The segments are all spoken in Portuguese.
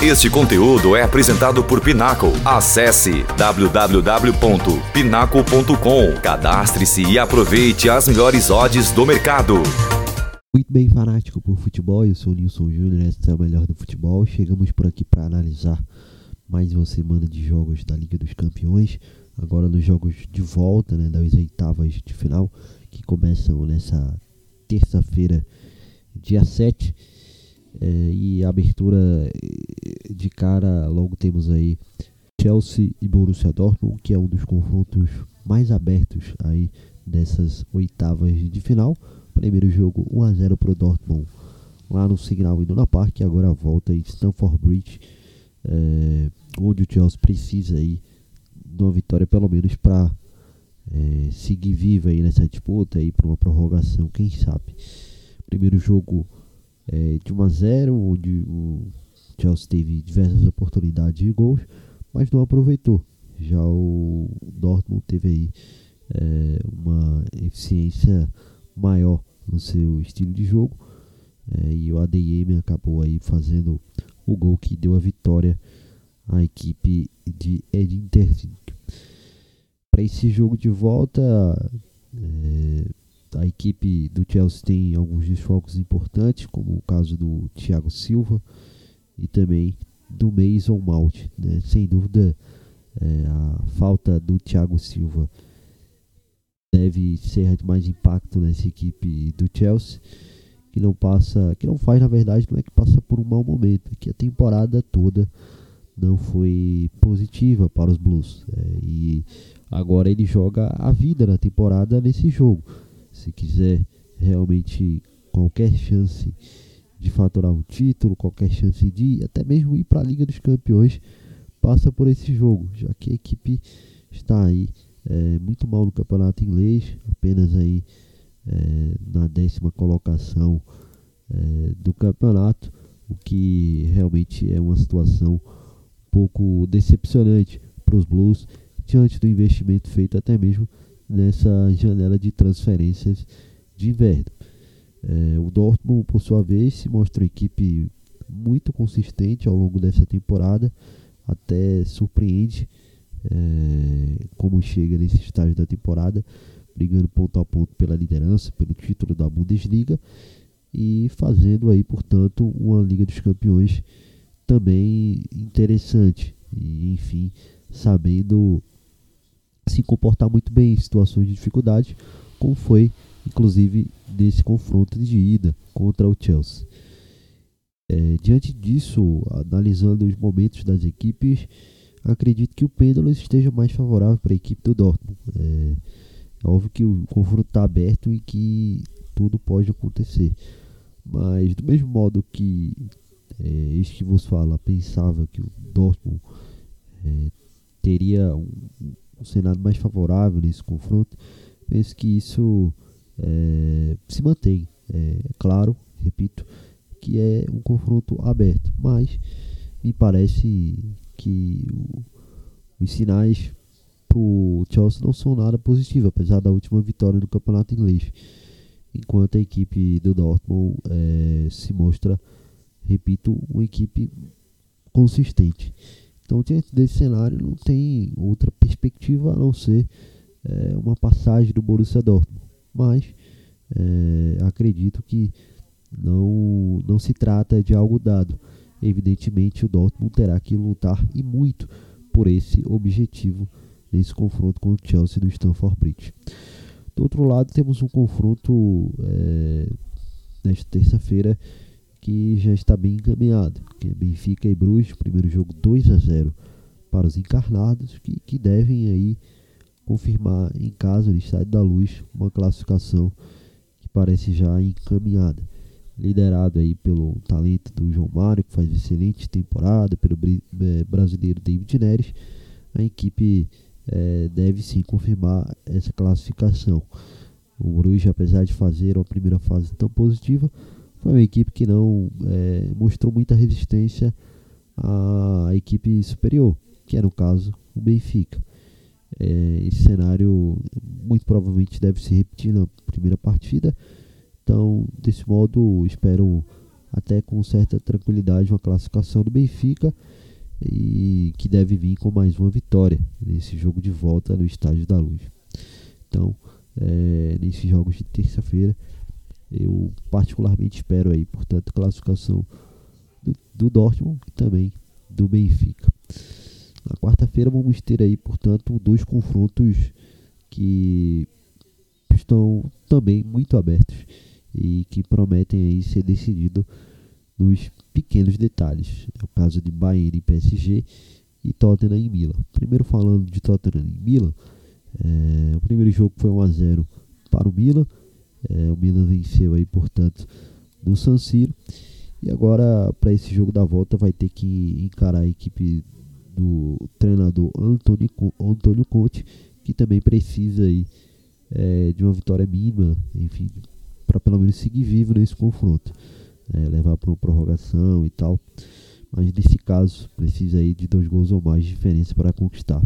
Este conteúdo é apresentado por Pinaco. Acesse www.pinaco.com. Cadastre-se e aproveite as melhores odds do mercado. Muito bem, fanático por futebol, eu sou o Nilson Júnior, esta é o melhor do futebol. Chegamos por aqui para analisar mais uma semana de jogos da Liga dos Campeões. Agora nos jogos de volta, né, das oitavas de final, que começam nessa terça-feira, dia 7. É, e a abertura eh, de cara, logo temos aí Chelsea e Borussia Dortmund, que é um dos confrontos mais abertos aí dessas oitavas de final. Primeiro jogo 1 a 0 para o Dortmund lá no Signal Iduna Park, agora volta em Stamford Bridge, é, onde o Chelsea precisa aí de uma vitória pelo menos para é, seguir viva aí nessa disputa aí para uma prorrogação, quem sabe. Primeiro jogo é, de 1 a 0, onde o Chelsea teve diversas oportunidades de gols, mas não aproveitou. Já o Dortmund teve aí é, uma eficiência maior no seu estilo de jogo é, e o ADM acabou aí fazendo o gol que deu a vitória à equipe de Edin Terzic. Para esse jogo de volta, é, a equipe do Chelsea tem alguns desfalques importantes, como o caso do Thiago Silva e também do Mason Mount. Né? Sem dúvida, é, a falta do Thiago Silva deve ser de mais impacto nessa equipe do Chelsea, que não passa, que não faz na verdade, não é que passa por um mau momento, que a temporada toda não foi positiva para os Blues. É, e agora ele joga a vida na temporada nesse jogo se quiser realmente qualquer chance de faturar um título, qualquer chance de até mesmo ir para a Liga dos Campeões, passa por esse jogo, já que a equipe está aí é, muito mal no campeonato inglês, apenas aí é, na décima colocação é, do campeonato, o que realmente é uma situação um pouco decepcionante para os Blues diante do investimento feito até mesmo nessa janela de transferências de inverno. É, o Dortmund, por sua vez, se mostra uma equipe muito consistente ao longo dessa temporada, até surpreende é, como chega nesse estágio da temporada, brigando ponto a ponto pela liderança, pelo título da Bundesliga e fazendo aí, portanto, uma Liga dos Campeões também interessante e, enfim, sabendo se comportar muito bem em situações de dificuldade, como foi inclusive nesse confronto de ida contra o Chelsea. É, diante disso, analisando os momentos das equipes, acredito que o pêndulo esteja mais favorável para a equipe do Dortmund. É, é óbvio que o confronto está aberto e que tudo pode acontecer. Mas do mesmo modo que é, este que vos fala pensava que o Dortmund é, teria um, um cenário mais favorável nesse confronto, penso que isso é, se mantém. É, claro, repito, que é um confronto aberto, mas me parece que o, os sinais para o Chelsea não são nada positivos, apesar da última vitória no campeonato inglês. Enquanto a equipe do Dortmund é, se mostra, repito, uma equipe consistente. Então, diante desse cenário, não tem outra perspectiva a não ser é, uma passagem do Borussia Dortmund. Mas é, acredito que não, não se trata de algo dado. Evidentemente, o Dortmund terá que lutar e muito por esse objetivo nesse confronto com o Chelsea do Stamford Bridge. Do outro lado, temos um confronto é, nesta terça-feira que já está bem encaminhado, que é Benfica e Bruges, primeiro jogo 2 a 0 para os encarnados, que, que devem aí confirmar em casa no Estádio da Luz uma classificação que parece já encaminhada. Liderado aí pelo talento do João Mário, que faz excelente temporada, pelo é, brasileiro David Neres, a equipe é, deve sim confirmar essa classificação. O Bruges, apesar de fazer uma primeira fase tão positiva, foi uma equipe que não é, mostrou muita resistência à equipe superior, que era no caso o Benfica. É, esse cenário muito provavelmente deve se repetir na primeira partida. Então, desse modo, espero até com certa tranquilidade uma classificação do Benfica e que deve vir com mais uma vitória nesse jogo de volta no Estádio da Luz. Então, é, nesses jogos de terça-feira, eu particularmente espero aí, portanto, classificação do, do Dortmund e também do Benfica. Na quarta-feira vamos ter aí, portanto, dois confrontos que estão também muito abertos e que prometem aí ser decidido nos pequenos detalhes. É o caso de Bayern e PSG e Tottenham e Milan. Primeiro falando de Tottenham e Milan, é, o primeiro jogo foi 1 a 0 para o Milan. É, o Milan venceu aí, portanto, no San Siro. E agora para esse jogo da volta vai ter que encarar a equipe do treinador Antônio, Antônio Conte, que também precisa aí é, de uma vitória mínima, enfim, para pelo menos seguir vivo nesse confronto, é, levar para uma prorrogação e tal. Mas nesse caso precisa aí de dois gols ou mais de diferença para conquistar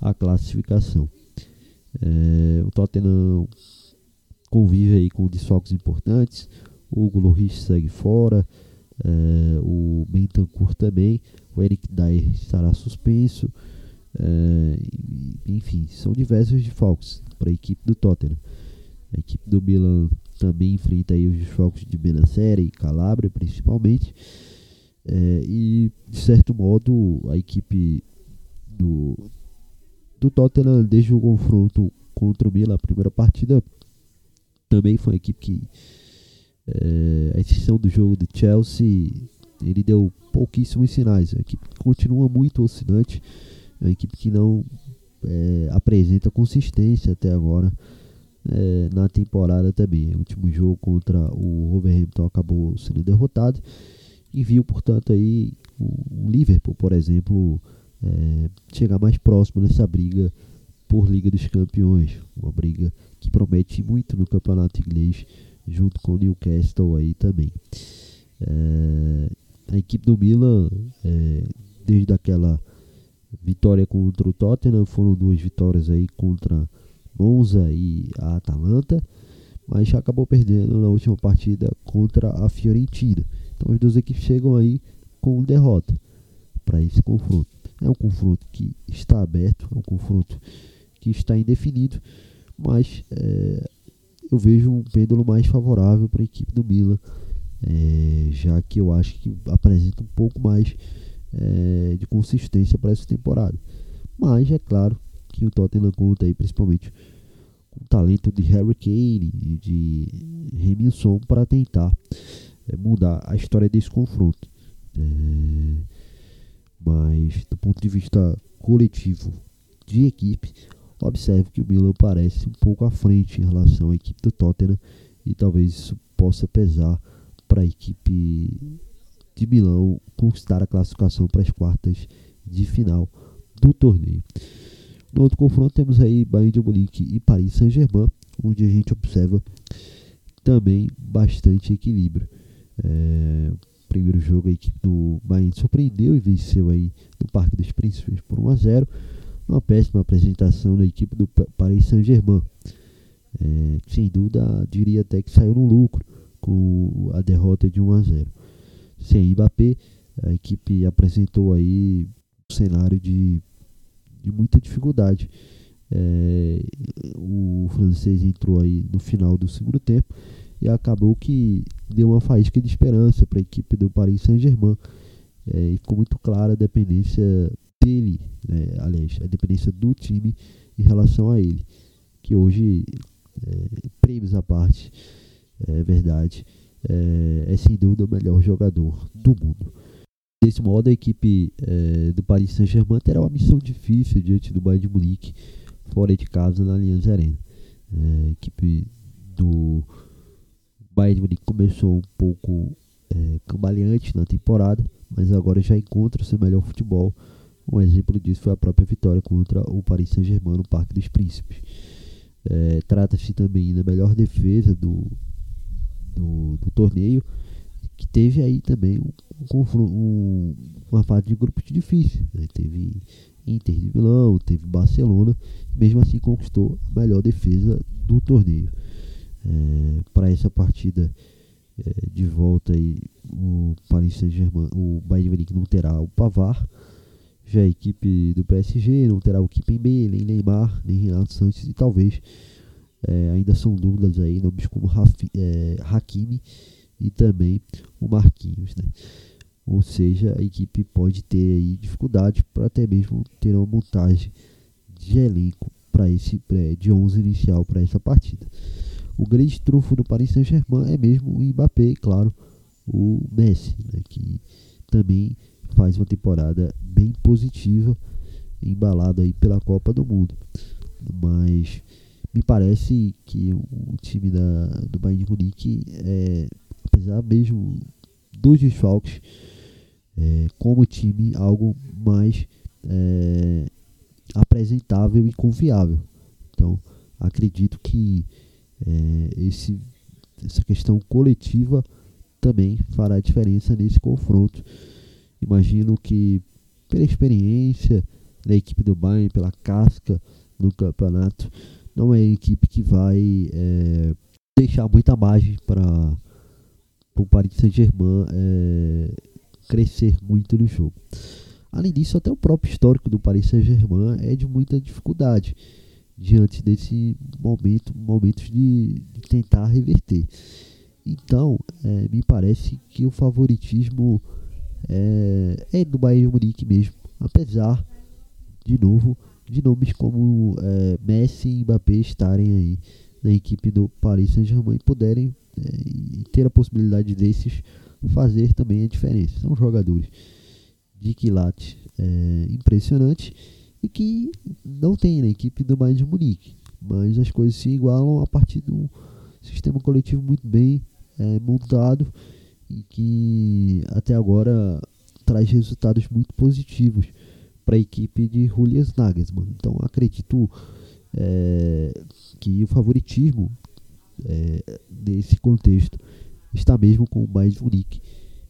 a classificação. É, o Tottenham convive aí com desfalques importantes. O Lloris segue fora, é, o Bentancur também, o Eric Dyer estará suspenso. É, enfim, são diversos desfalques para a equipe do Tottenham. A equipe do Milan também enfrenta aí os desfalques de Benacer e Calabria, principalmente. É, e, de certo modo, a equipe do, do Tottenham, desde o confronto contra o Milan, a primeira partida, também foi uma equipe que, é, a exceção do jogo do Chelsea, ele deu pouquíssimos sinais. A equipe continua muito oscilante, é uma equipe que não é, apresenta consistência até agora é, na temporada também. O último jogo contra o Wolverhampton acabou sendo derrotado e viu, portanto, aí o, Liverpool, por exemplo, é, chegar mais próximo nessa briga por Liga dos Campeões, uma briga que promete muito no campeonato inglês, junto com o Newcastle aí também. É, a equipe do Milan, é, desde aquela vitória contra o Tottenham, foram duas vitórias aí contra Monza e a Atalanta, mas já acabou perdendo na última partida contra a Fiorentina. Então as duas equipes chegam aí com derrota para esse confronto. É um confronto que está aberto, é um confronto que está indefinido, mas é, eu vejo um pêndulo mais favorável para a equipe do Milan, é, já que eu acho que apresenta um pouco mais é, de consistência para essa temporada. Mas é claro que o Tottenham conta aí principalmente com o talento de Harry Kane e de Remilson para tentar é, mudar a história desse confronto. É, mas do ponto de vista coletivo de equipe, observe que o Milan parece um pouco à frente em relação à equipe do Tottenham e talvez isso possa pesar para a equipe de Milão conquistar a classificação para as quartas de final do torneio. No outro confronto temos aí Bayern de Munique e Paris Saint-Germain, onde a gente observa também bastante equilíbrio. É, primeiro jogo a equipe do Bayern surpreendeu e venceu aí no Parque dos Príncipes por 1 a 0. Uma péssima apresentação da equipe do Paris Saint-Germain. É, sem dúvida, diria até que saiu no lucro com a derrota de 1 a 0. Sem Mbappé, a equipe apresentou aí um cenário de de muita dificuldade. É, o francês entrou aí no final do segundo tempo e acabou que deu uma faísca de esperança para a equipe do Paris Saint-Germain. É, e ficou muito clara a dependência dele, né, aliás, a dependência do time em relação a ele. Que hoje, é, prêmios à parte, é verdade, é, é sem dúvida o melhor jogador do mundo. Desse modo, a equipe é, do Paris Saint-Germain terá uma missão difícil diante do Bayern de Munique, fora de casa, na Allianz Arena. É, a equipe do Bayern de Munique começou um pouco é, cambaleante na temporada, mas agora já encontra seu melhor futebol. Um exemplo disso foi a própria vitória contra o Paris Saint-Germain no Parque dos Príncipes. É, Trata-se também da melhor defesa do, do, do torneio que teve aí também um, um, uma fase de grupos difícil. Né? Teve Inter de Milão, teve Barcelona, mesmo assim conquistou a melhor defesa do torneio. É, Para essa partida é, de volta aí o Paris Saint-Germain, o Bayern Munique não terá o Pavar, já a equipe do PSG não terá o Kimpembe, nem Neymar, nem Renato Santos e talvez é, ainda são dúvidas aí nomes como Rafi, é, Hakimi e também o Marquinhos, né? Ou seja, a equipe pode ter aí dificuldade para até mesmo ter uma montagem de elenco para esse de 11 inicial para essa partida. O grande trunfo do Paris Saint-Germain é mesmo o Mbappé, claro, o Messi, né, que também faz uma temporada bem positiva, embalado aí pela Copa do Mundo. Mas me parece que o time da, do Bayern de Munique, é, apesar mesmo dos desfalques, é, como time algo mais é, apresentável e confiável. Então, acredito que é, esse, essa questão coletiva também fará diferença nesse confronto. Imagino que pela experiência da equipe do Bayern, pela casca no campeonato, não é a equipe que vai é, deixar muita margem para o Paris Saint-Germain é, crescer muito no jogo. Além disso, até o próprio histórico do Paris Saint-Germain é de muita dificuldade diante desse momento, momentos de, de tentar reverter. Então, é, me parece que o favoritismo é, é do Bayern de Munique mesmo, apesar, de novo, de nomes como é, Messi e Mbappé estarem aí na equipe do Paris Saint-Germain e puderem é, e ter a possibilidade desses fazer também a diferença. São jogadores de quilate é, impressionante e que não tem na equipe do Bayern de Munique, mas as coisas se igualam a partir de um sistema coletivo muito bem é, montado e que até agora traz resultados muito positivos para a equipe de Julian Nagelsmann. Então acredito é, que o favoritismo é, nesse contexto está mesmo com o Bayern Munique.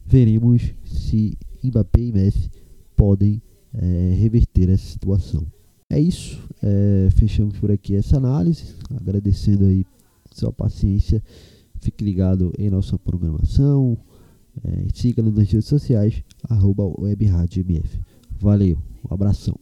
Veremos se Mbappé e Messi podem é, reverter essa situação. É isso, é, fechamos por aqui essa análise, agradecendo aí sua paciência. Fique ligado em nossa programação, é, siga-nos nas redes sociais, arroba Valeu, um abração.